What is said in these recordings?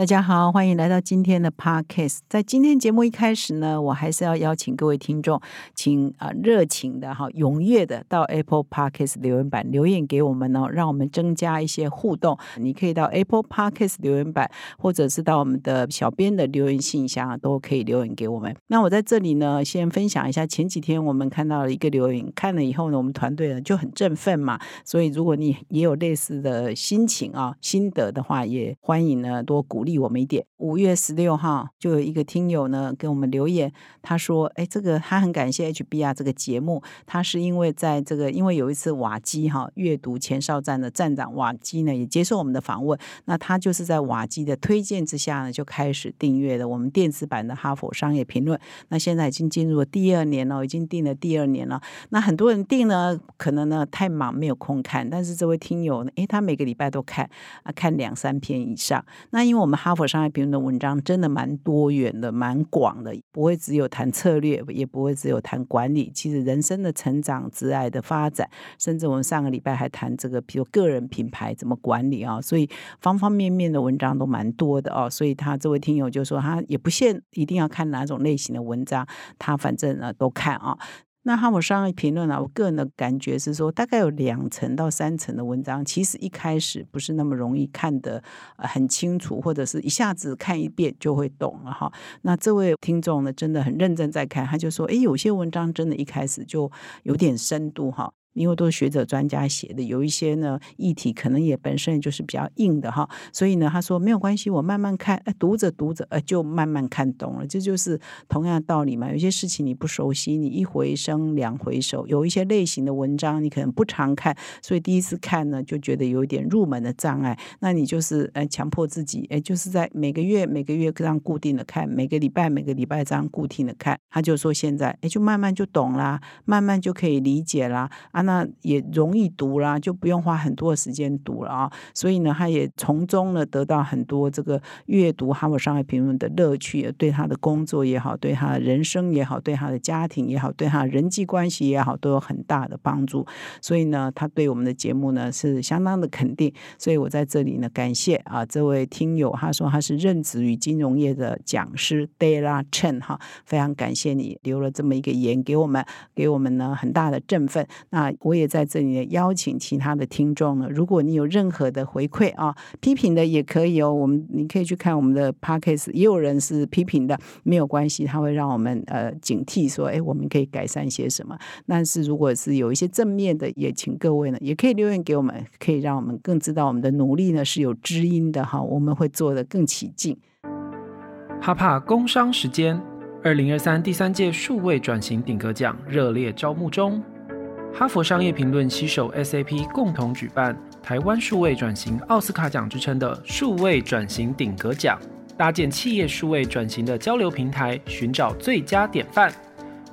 大家好，欢迎来到今天的 Podcast。在今天节目一开始呢，我还是要邀请各位听众，请啊热情的哈、踊跃的到 Apple Podcast 留言板留言给我们哦，让我们增加一些互动。你可以到 Apple Podcast 留言板，或者是到我们的小编的留言信箱，都可以留言给我们。那我在这里呢，先分享一下前几天我们看到了一个留言，看了以后呢，我们团队呢就很振奋嘛。所以如果你也有类似的心情啊、心得的话，也欢迎呢多鼓励我们一点。五月十六号就有一个听友呢给我们留言，他说：“哎，这个他很感谢 HBR 这个节目，他是因为在这个因为有一次瓦基哈阅读前哨站的站长瓦基呢也接受我们的访问，那他就是在瓦基的推荐之下呢就开始订阅了我们电子版的《哈佛商业评论》，那现在已经进入了第二年了，已经订了第二年了。那很多人订呢，可能呢太忙没有空看，但是这位听友呢，诶，他每个礼拜都看啊，看两三篇以上。那因为我们们哈佛商业评论的文章真的蛮多元的、蛮广的，不会只有谈策略，也不会只有谈管理。其实人生的成长、挚爱的发展，甚至我们上个礼拜还谈这个，比如个人品牌怎么管理啊，所以方方面面的文章都蛮多的哦。所以他这位听友就说，他也不限一定要看哪种类型的文章，他反正呢都看啊。那哈姆商业评论呢？我个人的感觉是说，大概有两层到三层的文章，其实一开始不是那么容易看得很清楚，或者是一下子看一遍就会懂了哈。那这位听众呢，真的很认真在看，他就说，哎，有些文章真的一开始就有点深度哈。因为都是学者专家写的，有一些呢议题可能也本身就是比较硬的哈，所以呢他说没有关系，我慢慢看，哎，读着读着，呃，就慢慢看懂了，这就是同样的道理嘛。有些事情你不熟悉，你一回生两回熟，有一些类型的文章你可能不常看，所以第一次看呢就觉得有一点入门的障碍，那你就是呃强迫自己，哎，就是在每个月每个月这样固定的看，每个礼拜每个礼拜这样固定的看，他就说现在哎就慢慢就懂啦，慢慢就可以理解啦。那也容易读啦，就不用花很多的时间读了啊。所以呢，他也从中呢得到很多这个阅读《哈佛商业评论》的乐趣，对他的工作也好，对他人生也好，对他的家庭也好，对他人际关系也好，都有很大的帮助。所以呢，他对我们的节目呢是相当的肯定。所以我在这里呢感谢啊这位听友，他说他是任职于金融业的讲师 Della Chen 哈，非常感谢你留了这么一个言给我们，给我们呢很大的振奋。那我也在这里邀请其他的听众呢，如果你有任何的回馈啊，批评的也可以哦。我们你可以去看我们的 podcast，也有人是批评的，没有关系，他会让我们呃警惕说，哎，我们可以改善些什么。但是如果是有一些正面的，也请各位呢也可以留言给我们，可以让我们更知道我们的努力呢是有知音的哈，我们会做得更起劲。哈帕工商时间，二零二三第三届数位转型顶格奖热烈招募中。哈佛商业评论携手 SAP 共同举办台湾数位转型奥斯卡奖之称的数位转型顶格奖，搭建企业数位转型的交流平台，寻找最佳典范。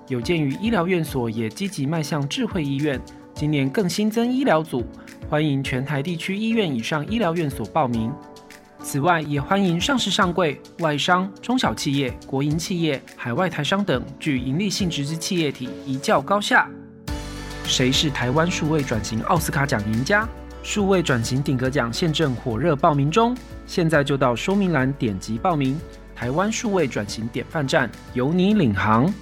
有鉴于医疗院所也积极迈向智慧医院，今年更新增医疗组，欢迎全台地区医院以上医疗院所报名。此外，也欢迎上市上柜、外商、中小企业、国营企业、海外台商等具营利性质之企业体一较高下。谁是台湾数位转型奥斯卡奖赢家？数位转型顶格奖现正火热报名中，现在就到说明栏点击报名。台湾数位转型典范站由你领航。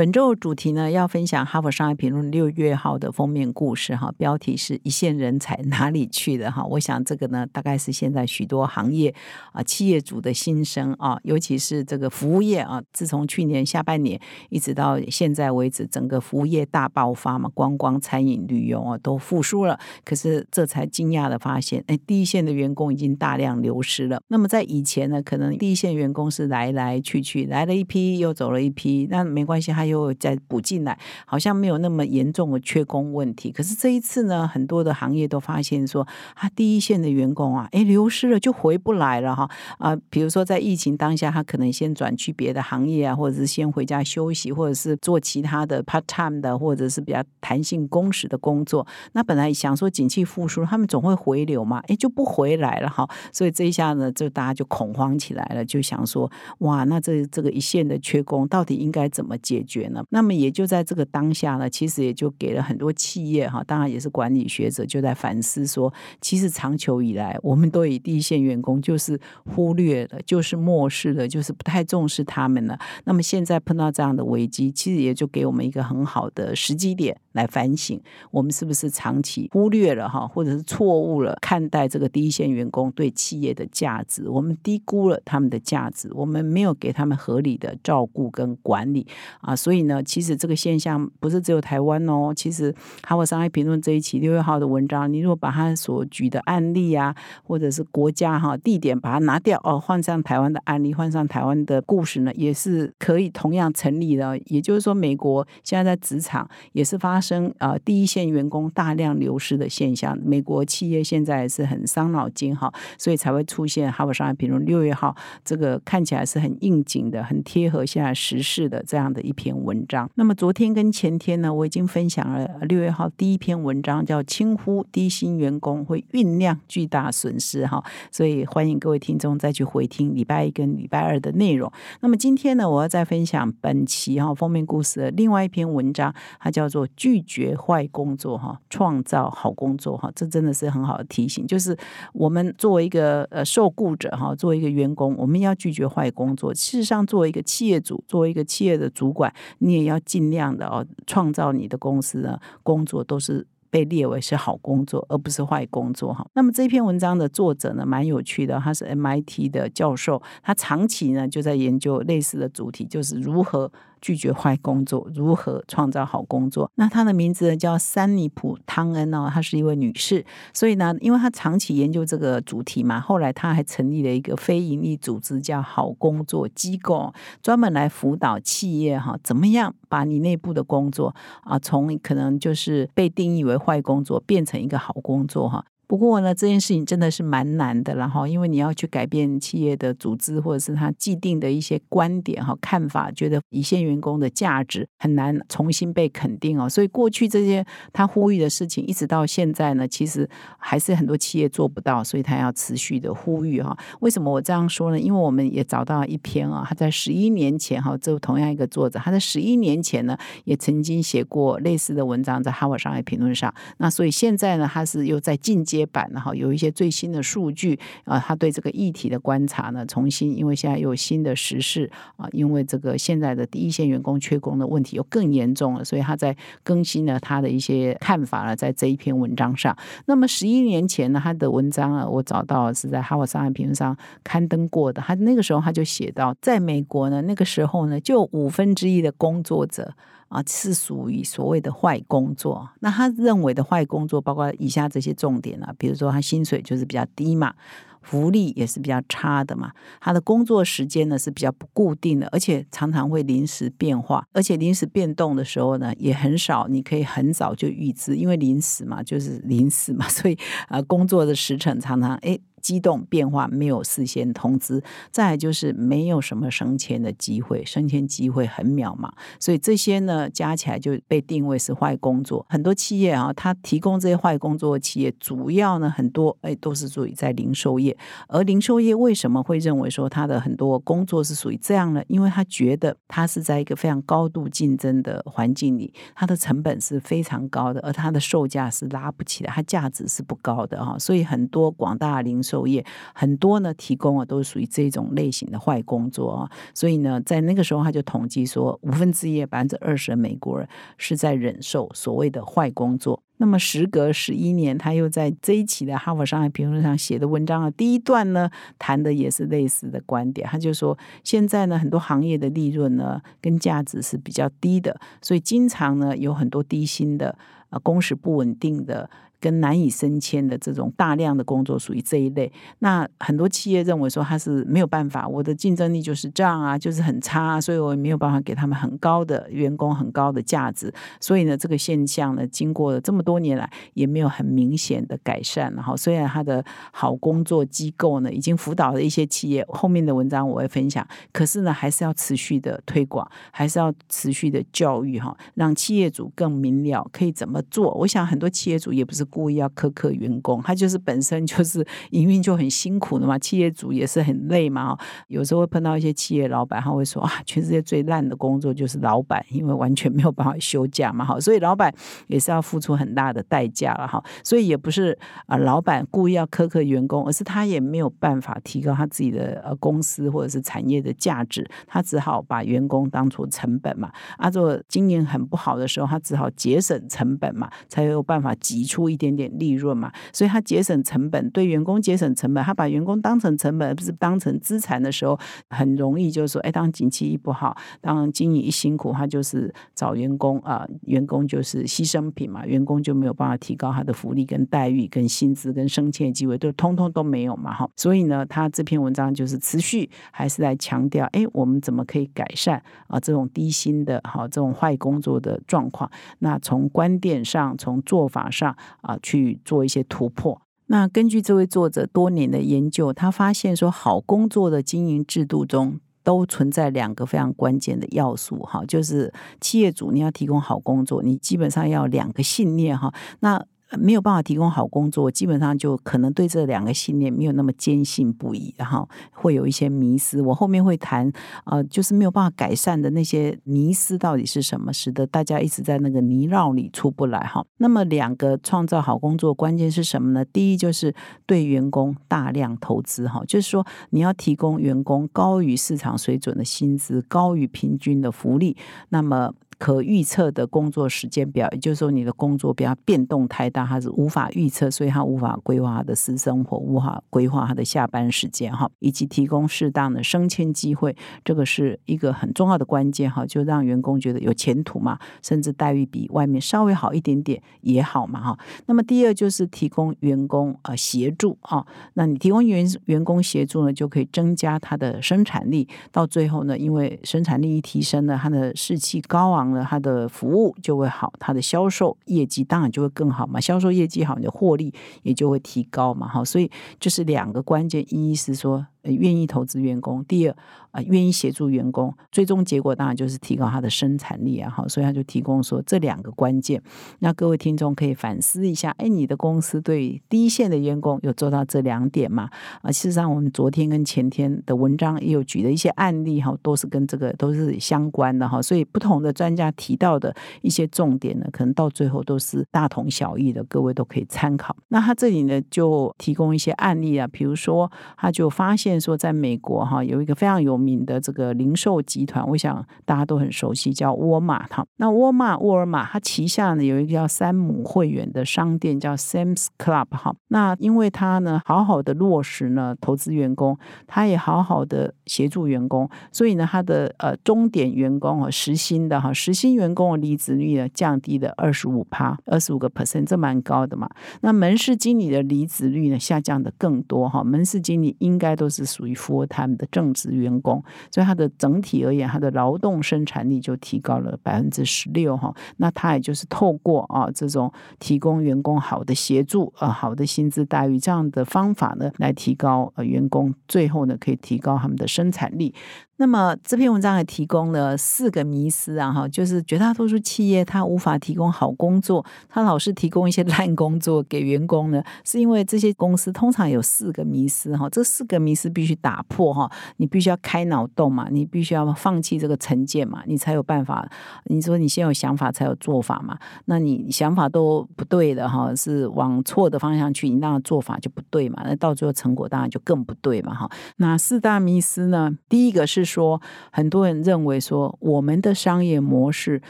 本周主题呢，要分享《哈佛商业评论》六月号的封面故事哈，标题是“一线人才哪里去了”哈。我想这个呢，大概是现在许多行业啊企业主的心声啊，尤其是这个服务业啊，自从去年下半年一直到现在为止，整个服务业大爆发嘛，观光、餐饮、旅游啊都复苏了。可是这才惊讶的发现，哎，第一线的员工已经大量流失了。那么在以前呢，可能第一线员工是来来去去，来了一批又走了一批，那没关系，还。又再补进来，好像没有那么严重的缺工问题。可是这一次呢，很多的行业都发现说，他第一线的员工啊，哎，流失了就回不来了哈啊，比如说在疫情当下，他可能先转去别的行业啊，或者是先回家休息，或者是做其他的 part time 的，或者是比较弹性工时的工作。那本来想说景气复苏，他们总会回流嘛，哎，就不回来了哈。所以这一下呢，就大家就恐慌起来了，就想说，哇，那这这个一线的缺工到底应该怎么解决呢？那么也就在这个当下呢，其实也就给了很多企业哈，当然也是管理学者就在反思说，其实长久以来，我们都以第一线员工就是忽略了，就是漠视了，就是不太重视他们了。那么现在碰到这样的危机，其实也就给我们一个很好的时机点来反省，我们是不是长期忽略了哈，或者是错误了看待这个第一线员工对企业的价值，我们低估了他们的价值，我们没有给他们合理的照顾跟管理啊。所以呢，其实这个现象不是只有台湾哦，其实《哈佛商业评论》这一期六月号的文章，你如果把他所举的案例啊，或者是国家哈地点把它拿掉哦，换上台湾的案例，换上台湾的故事呢，也是可以同样成立的。也就是说，美国现在在职场也是发生呃第一线员工大量流失的现象，美国企业现在是很伤脑筋哈，所以才会出现《哈佛商业评论》六月号这个看起来是很应景的、很贴合现在时事的这样的一篇文章。那么昨天跟前天呢，我已经分享了六月号第一篇文章，叫“轻呼低薪员工会酝酿巨大损失”哈，所以欢迎各位听众再去回听礼拜一跟礼拜二的内容。那么今天呢，我要再分享本期哈封面故事的另外一篇文章，它叫做“拒绝坏工作哈，创造好工作哈”。这真的是很好的提醒，就是我们作为一个呃受雇者哈，作为一个员工，我们要拒绝坏工作。事实上，作为一个企业主，作为一个企业的主管，你也要尽量的哦，创造你的公司呢工作都是。被列为是好工作，而不是坏工作哈。那么这篇文章的作者呢，蛮有趣的，他是 MIT 的教授，他长期呢就在研究类似的主题，就是如何。拒绝坏工作，如何创造好工作？那她的名字呢叫山尼普汤恩哦，她是一位女士。所以呢，因为她长期研究这个主题嘛，后来她还成立了一个非营利组织，叫好工作机构，专门来辅导企业哈，怎么样把你内部的工作啊，从可能就是被定义为坏工作，变成一个好工作哈。不过呢，这件事情真的是蛮难的，然后因为你要去改变企业的组织，或者是他既定的一些观点哈看法，觉得一线员工的价值很难重新被肯定哦。所以过去这些他呼吁的事情，一直到现在呢，其实还是很多企业做不到，所以他要持续的呼吁哈。为什么我这样说呢？因为我们也找到一篇啊，他在十一年前哈，这同样一个作者，他在十一年前呢也曾经写过类似的文章在《哈佛商业评论》上。那所以现在呢，他是又在进阶。接版的哈有一些最新的数据啊，他对这个议题的观察呢，重新因为现在有新的时事啊，因为这个现在的第一线员工缺工的问题又更严重了，所以他在更新了他的一些看法了，在这一篇文章上。那么十一年前呢，他的文章啊，我找到是在《哈佛商业评论》上刊登过的。他那个时候他就写到，在美国呢，那个时候呢，就五分之一的工作者。啊，是属于所谓的坏工作。那他认为的坏工作，包括以下这些重点啊，比如说他薪水就是比较低嘛，福利也是比较差的嘛，他的工作时间呢是比较不固定的，而且常常会临时变化，而且临时变动的时候呢也很少，你可以很早就预知，因为临时嘛就是临时嘛，所以啊工作的时程常常哎。机动变化没有事先通知，再就是没有什么升迁的机会，升迁机会很渺茫，所以这些呢加起来就被定位是坏工作。很多企业啊，它提供这些坏工作的企业，主要呢很多哎都是属于在零售业。而零售业为什么会认为说它的很多工作是属于这样呢？因为他觉得它是在一个非常高度竞争的环境里，它的成本是非常高的，而它的售价是拉不起来，它价值是不高的哈。所以很多广大零售就业很多呢，提供啊都是属于这种类型的坏工作啊，所以呢，在那个时候他就统计说，五分之一百分之二十的美国人是在忍受所谓的坏工作。那么时隔十一年，他又在这一期的《哈佛商业评论》上写的文章啊，第一段呢谈的也是类似的观点，他就说现在呢很多行业的利润呢跟价值是比较低的，所以经常呢有很多低薪的啊工时不稳定的。跟难以升迁的这种大量的工作属于这一类。那很多企业认为说他是没有办法，我的竞争力就是这样啊，就是很差，所以我也没有办法给他们很高的员工很高的价值。所以呢，这个现象呢，经过了这么多年来也没有很明显的改善。然后，虽然他的好工作机构呢已经辅导了一些企业，后面的文章我会分享，可是呢，还是要持续的推广，还是要持续的教育哈，让企业主更明了可以怎么做。我想很多企业主也不是故意要苛刻员工，他就是本身就是营运就很辛苦的嘛，企业主也是很累嘛。有时候会碰到一些企业老板，他会说啊，全世界最烂的工作就是老板，因为完全没有办法休假嘛，哈，所以老板也是要付出很大的代价了哈。所以也不是啊，老板故意要苛刻员工，而是他也没有办法提高他自己的呃公司或者是产业的价值，他只好把员工当做成本嘛。啊，做经营很不好的时候，他只好节省成本嘛，才有办法挤出一点点利润嘛。所以他节省成本，对员工节省成本，他把员工当成成本，而不是当成资产的时候，很容易就是说，哎，当景气一不好，当经营一辛苦，他就是找员工啊，员工就是牺牲品嘛，员工就没有办法提高他的福利跟待遇、跟薪资、跟升迁机会，都通通都没有嘛，哈。所以呢，他这篇文章就是持续还是在强调，哎，我们怎么可以改善啊这种低薪的哈这种坏工作的状况？那从观点上，从做法上啊去做一些突破。那根据这位作者多年的研究，他发现说，好工作的经营制度中都存在两个非常关键的要素，哈，就是企业主你要提供好工作，你基本上要两个信念，哈，那。没有办法提供好工作，基本上就可能对这两个信念没有那么坚信不疑，然后会有一些迷失。我后面会谈，呃，就是没有办法改善的那些迷失到底是什么，使得大家一直在那个泥淖里出不来哈。那么两个创造好工作关键是什么呢？第一就是对员工大量投资哈，就是说你要提供员工高于市场水准的薪资，高于平均的福利，那么。可预测的工作时间表，也就是说你的工作不要变动太大，它是无法预测，所以他无法规划他的私生活，无法规划他的下班时间哈，以及提供适当的升迁机会，这个是一个很重要的关键哈，就让员工觉得有前途嘛，甚至待遇比外面稍微好一点点也好嘛哈。那么第二就是提供员工呃协助啊，那你提供员员工协助呢，就可以增加他的生产力，到最后呢，因为生产力一提升了，他的士气高昂。那他的服务就会好，他的销售业绩当然就会更好嘛。销售业绩好，你的获利也就会提高嘛。哈，所以就是两个关键，一是说。呃愿意投资员工，第二啊，愿意协助员工，最终结果当然就是提高他的生产力啊，好，所以他就提供说这两个关键。那各位听众可以反思一下，哎，你的公司对第一线的员工有做到这两点吗？啊，事实上我们昨天跟前天的文章也有举了一些案例哈，都是跟这个都是相关的哈，所以不同的专家提到的一些重点呢，可能到最后都是大同小异的，各位都可以参考。那他这里呢就提供一些案例啊，比如说他就发现。说在美国哈有一个非常有名的这个零售集团，我想大家都很熟悉，叫沃尔玛。哈，那沃尔玛沃尔玛它旗下呢有一个叫山姆会员的商店，叫 Sam's Club。哈，那因为它呢好好的落实呢投资员工，它也好好的协助员工，所以呢它的呃终点员工啊实薪的哈实薪员工的离职率呢降低了二十五趴，二十五个 percent，这蛮高的嘛。那门市经理的离职率呢下降的更多哈，门市经理应该都是。是属于 full time 的正职员工，所以它的整体而言，它的劳动生产力就提高了百分之十六哈。那他也就是透过啊这种提供员工好的协助啊好的薪资待遇这样的方法呢，来提高呃员工最后呢可以提高他们的生产力。那么这篇文章也提供了四个迷思啊，哈，就是绝大多数企业它无法提供好工作，它老是提供一些 烂工作给员工呢，是因为这些公司通常有四个迷思哈，这四个迷思必须打破哈，你必须要开脑洞嘛，你必须要放弃这个成见嘛，你才有办法。你说你先有想法才有做法嘛，那你想法都不对的哈，是往错的方向去，你那做法就不对嘛，那到最后成果当然就更不对嘛哈。那四大迷思呢，第一个是。说很多人认为说我们的商业模式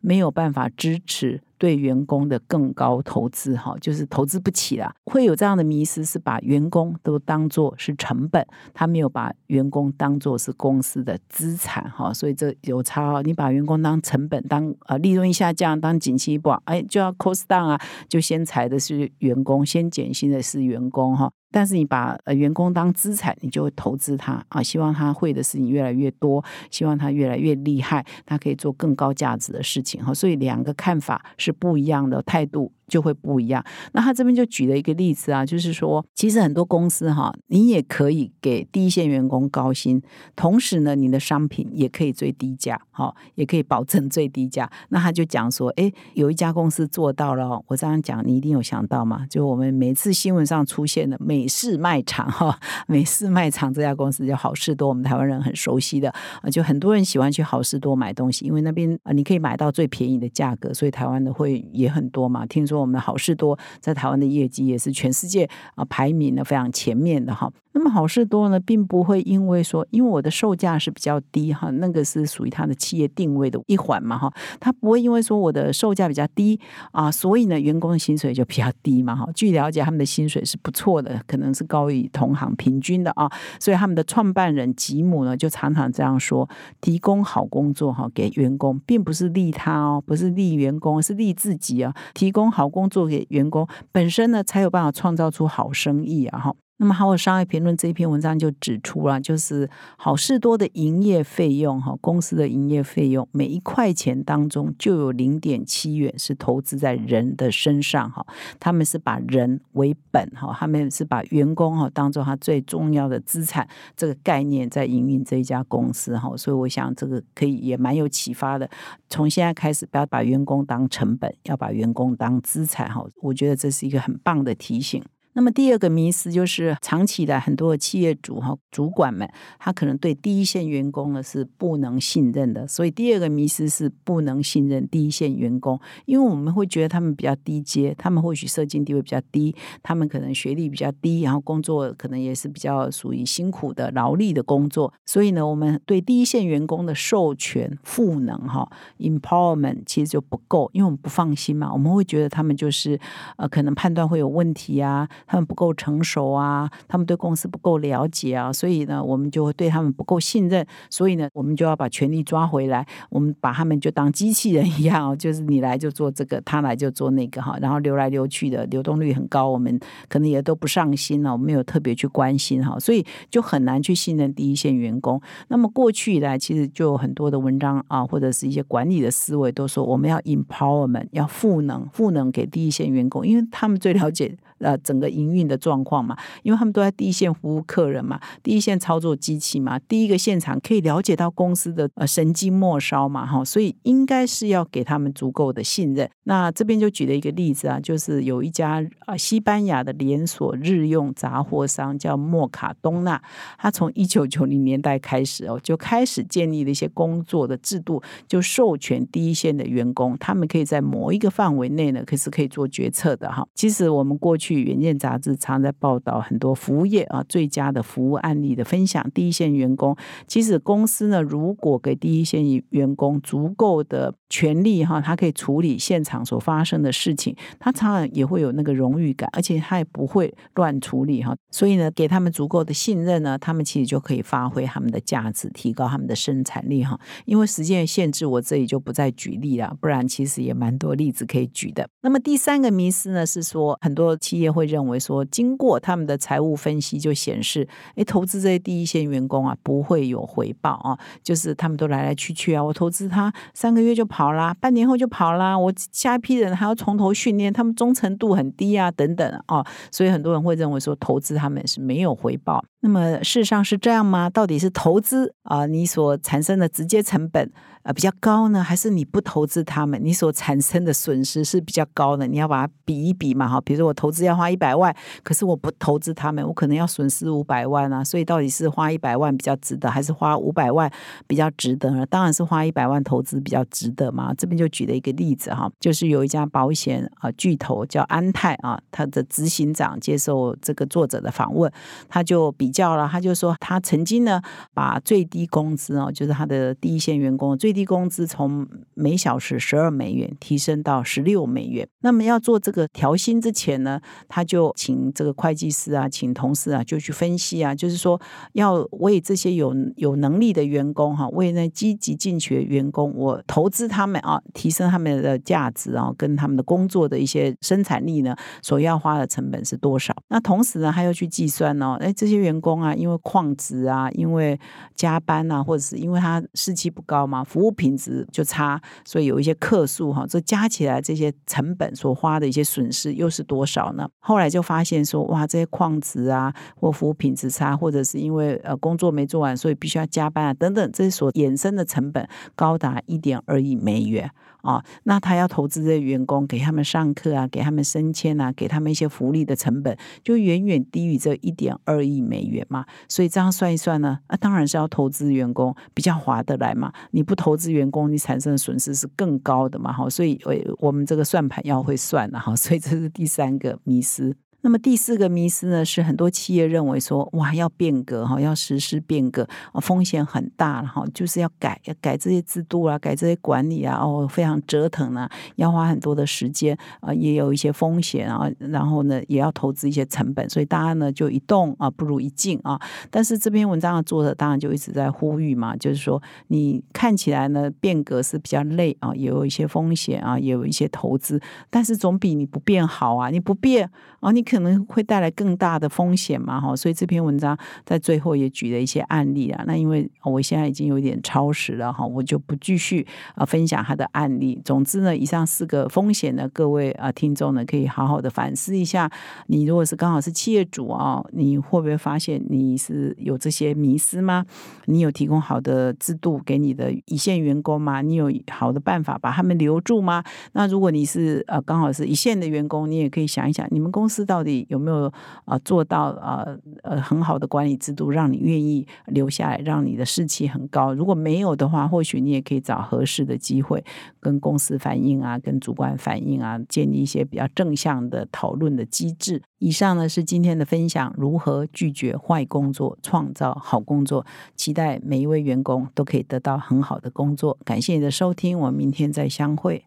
没有办法支持对员工的更高投资哈，就是投资不起啦。会有这样的迷失，是把员工都当做是成本，他没有把员工当做是公司的资产哈，所以这有差哦。你把员工当成本，当呃利润一下降，当景气不好，哎就要 cost down 啊，就先裁的是员工，先减薪的是员工哈。但是你把呃员工当资产，你就会投资他啊，希望他会的事情越来越多，希望他越来越厉害，他可以做更高价值的事情哈。所以两个看法是不一样的态度。就会不一样。那他这边就举了一个例子啊，就是说，其实很多公司哈，你也可以给第一线员工高薪，同时呢，你的商品也可以最低价，哈，也可以保证最低价。那他就讲说，哎，有一家公司做到了。我这样讲，你一定有想到嘛？就我们每次新闻上出现的美式卖场，哈，美式卖场这家公司叫好事多，我们台湾人很熟悉的啊，就很多人喜欢去好事多买东西，因为那边啊，你可以买到最便宜的价格，所以台湾的会也很多嘛。听说。我们好事多在台湾的业绩也是全世界啊排名呢非常前面的哈。那么好事多呢，并不会因为说，因为我的售价是比较低哈，那个是属于它的企业定位的一环嘛哈，它不会因为说我的售价比较低啊，所以呢员工的薪水就比较低嘛哈。据了解，他们的薪水是不错的，可能是高于同行平均的啊。所以他们的创办人吉姆呢，就常常这样说：提供好工作哈给员工，并不是利他哦，不是利员工，是利自己啊。提供好工作给员工本身呢，才有办法创造出好生意啊哈。那么，好，我商业评论这一篇文章就指出了，就是好事多的营业费用，哈，公司的营业费用每一块钱当中就有零点七元是投资在人的身上，哈，他们是把人为本，哈，他们是把员工哈当做他最重要的资产，这个概念在营运这一家公司，哈，所以我想这个可以也蛮有启发的。从现在开始，不要把员工当成本，要把员工当资产，哈，我觉得这是一个很棒的提醒。那么第二个迷思就是，长期以来很多的企业主哈主管们，他可能对第一线员工呢是不能信任的。所以第二个迷思是不能信任第一线员工，因为我们会觉得他们比较低阶，他们或许社经地位比较低，他们可能学历比较低，然后工作可能也是比较属于辛苦的劳力的工作。所以呢，我们对第一线员工的授权赋能哈 empowerment 其实就不够，因为我们不放心嘛，我们会觉得他们就是呃可能判断会有问题啊。他们不够成熟啊，他们对公司不够了解啊，所以呢，我们就会对他们不够信任，所以呢，我们就要把权力抓回来，我们把他们就当机器人一样，就是你来就做这个，他来就做那个哈，然后流来流去的流动率很高，我们可能也都不上心了，我们没有特别去关心哈，所以就很难去信任第一线员工。那么过去以来，其实就有很多的文章啊，或者是一些管理的思维都说，我们要 empowerment，要赋能，赋能给第一线员工，因为他们最了解。呃，整个营运的状况嘛，因为他们都在第一线服务客人嘛，第一线操作机器嘛，第一个现场可以了解到公司的呃神经末梢嘛，哈，所以应该是要给他们足够的信任。那这边就举了一个例子啊，就是有一家啊西班牙的连锁日用杂货商叫莫卡东纳，他从一九九零年代开始哦，就开始建立了一些工作的制度，就授权第一线的员工，他们可以在某一个范围内呢，可是可以做决策的哈。其实我们过去。去《远见》杂志常在报道很多服务业啊最佳的服务案例的分享。第一线员工，其实公司呢，如果给第一线员工足够的权利哈，他可以处理现场所发生的事情，他常常也会有那个荣誉感，而且他也不会乱处理哈。所以呢，给他们足够的信任呢，他们其实就可以发挥他们的价值，提高他们的生产力哈。因为时间限制，我这里就不再举例了，不然其实也蛮多例子可以举的。那么第三个迷思呢，是说很多企业会认为说，经过他们的财务分析就显示，哎，投资这些第一线员工啊，不会有回报啊，就是他们都来来去去啊，我投资他三个月就跑啦，半年后就跑啦，我下一批人还要从头训练，他们忠诚度很低啊，等等啊，所以很多人会认为说，投资他们是没有回报。那么事实上是这样吗？到底是投资啊，你所产生的直接成本？啊，比较高呢，还是你不投资他们，你所产生的损失是比较高的？你要把它比一比嘛，哈。比如说我投资要花一百万，可是我不投资他们，我可能要损失五百万啊。所以到底是花一百万比较值得，还是花五百万比较值得呢？当然是花一百万投资比较值得嘛。这边就举了一个例子哈，就是有一家保险啊巨头叫安泰啊，他的执行长接受这个作者的访问，他就比较了，他就说他曾经呢把最低工资哦，就是他的第一线员工最低工资从每小时十二美元提升到十六美元。那么要做这个调薪之前呢，他就请这个会计师啊，请同事啊，就去分析啊，就是说要为这些有有能力的员工哈，为那积极进取的员工，我投资他们啊，提升他们的价值啊，跟他们的工作的一些生产力呢，所要花的成本是多少？那同时呢，他又去计算呢，哎，这些员工啊，因为旷职啊，因为加班啊，或者是因为他士气不高嘛，服务品质就差，所以有一些客诉哈，这加起来这些成本所花的一些损失又是多少呢？后来就发现说，哇，这些矿值啊，或服务品质差，或者是因为呃工作没做完，所以必须要加班啊，等等，这些所衍生的成本高达一点二亿美元。哦，那他要投资这些员工，给他们上课啊，给他们升迁啊，给他们一些福利的成本，就远远低于这一点二亿美元嘛。所以这样算一算呢，那，当然是要投资员工比较划得来嘛。你不投资员工，你产生的损失是更高的嘛。哈，所以我们这个算盘要会算的哈。所以这是第三个迷失。那么第四个迷思呢，是很多企业认为说，哇，要变革哈，要实施变革，风险很大了哈，就是要改，要改这些制度啊，改这些管理啊，哦，非常折腾啊，要花很多的时间啊，也有一些风险啊，然后呢，也要投资一些成本，所以大家呢就一动啊不如一静啊。但是这篇文章的作者当然就一直在呼吁嘛，就是说你看起来呢变革是比较累啊，也有一些风险啊，也有一些投资，但是总比你不变好啊，你不变啊，你可。可能会带来更大的风险嘛？哈，所以这篇文章在最后也举了一些案例啊。那因为我现在已经有点超时了哈，我就不继续啊分享他的案例。总之呢，以上四个风险呢，各位啊听众呢可以好好的反思一下。你如果是刚好是企业主啊，你会不会发现你是有这些迷失吗？你有提供好的制度给你的一线员工吗？你有好的办法把他们留住吗？那如果你是呃刚好是一线的员工，你也可以想一想，你们公司到底。有没有啊做到啊呃很好的管理制度，让你愿意留下来，让你的士气很高？如果没有的话，或许你也可以找合适的机会跟公司反映啊，跟主管反映啊，建立一些比较正向的讨论的机制。以上呢是今天的分享，如何拒绝坏工作，创造好工作。期待每一位员工都可以得到很好的工作。感谢你的收听，我们明天再相会。